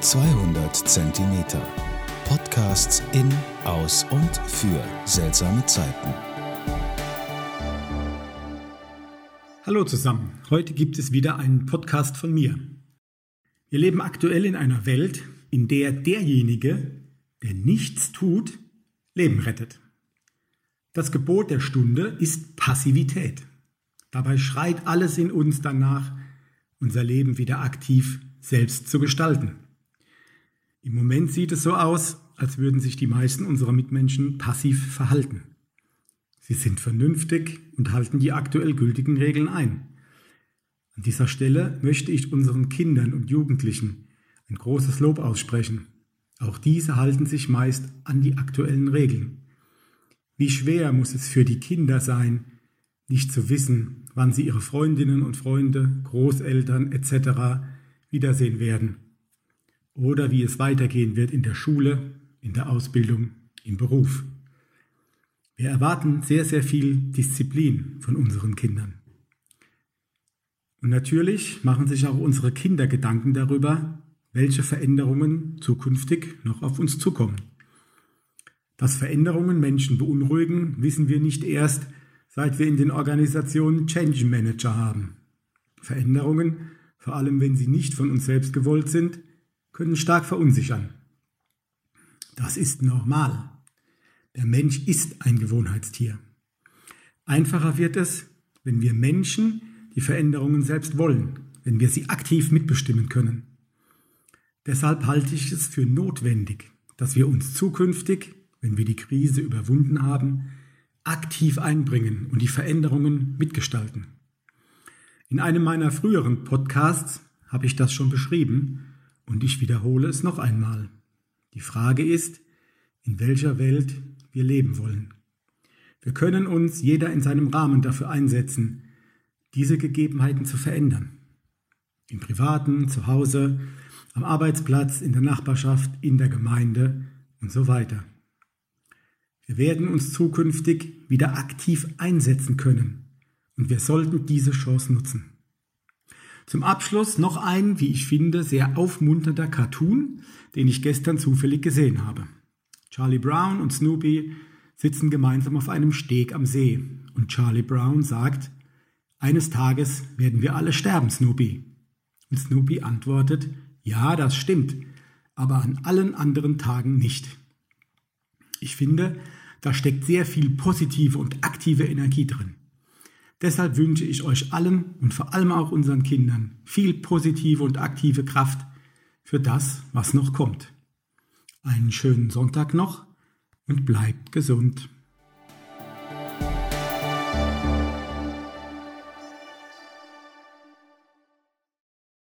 200 Zentimeter. Podcasts in, aus und für seltsame Zeiten. Hallo zusammen, heute gibt es wieder einen Podcast von mir. Wir leben aktuell in einer Welt, in der derjenige, der nichts tut, Leben rettet. Das Gebot der Stunde ist Passivität. Dabei schreit alles in uns danach, unser Leben wieder aktiv selbst zu gestalten. Im Moment sieht es so aus, als würden sich die meisten unserer Mitmenschen passiv verhalten. Sie sind vernünftig und halten die aktuell gültigen Regeln ein. An dieser Stelle möchte ich unseren Kindern und Jugendlichen ein großes Lob aussprechen. Auch diese halten sich meist an die aktuellen Regeln. Wie schwer muss es für die Kinder sein, nicht zu wissen, wann sie ihre Freundinnen und Freunde, Großeltern etc. wiedersehen werden oder wie es weitergehen wird in der Schule, in der Ausbildung, im Beruf. Wir erwarten sehr, sehr viel Disziplin von unseren Kindern. Und natürlich machen sich auch unsere Kinder Gedanken darüber, welche Veränderungen zukünftig noch auf uns zukommen. Dass Veränderungen Menschen beunruhigen, wissen wir nicht erst, seit wir in den Organisationen Change Manager haben. Veränderungen, vor allem wenn sie nicht von uns selbst gewollt sind, können stark verunsichern. Das ist normal. Der Mensch ist ein Gewohnheitstier. Einfacher wird es, wenn wir Menschen die Veränderungen selbst wollen, wenn wir sie aktiv mitbestimmen können. Deshalb halte ich es für notwendig, dass wir uns zukünftig, wenn wir die Krise überwunden haben, aktiv einbringen und die Veränderungen mitgestalten. In einem meiner früheren Podcasts habe ich das schon beschrieben und ich wiederhole es noch einmal. Die Frage ist, in welcher Welt wir leben wollen. Wir können uns jeder in seinem Rahmen dafür einsetzen, diese Gegebenheiten zu verändern. Im privaten, zu Hause, am Arbeitsplatz, in der Nachbarschaft, in der Gemeinde und so weiter. Wir werden uns zukünftig wieder aktiv einsetzen können und wir sollten diese Chance nutzen. Zum Abschluss noch ein, wie ich finde, sehr aufmunternder Cartoon, den ich gestern zufällig gesehen habe. Charlie Brown und Snoopy sitzen gemeinsam auf einem Steg am See und Charlie Brown sagt, eines Tages werden wir alle sterben, Snoopy. Und Snoopy antwortet, ja, das stimmt, aber an allen anderen Tagen nicht. Ich finde, da steckt sehr viel positive und aktive Energie drin. Deshalb wünsche ich euch allen und vor allem auch unseren Kindern viel positive und aktive Kraft für das, was noch kommt. Einen schönen Sonntag noch und bleibt gesund.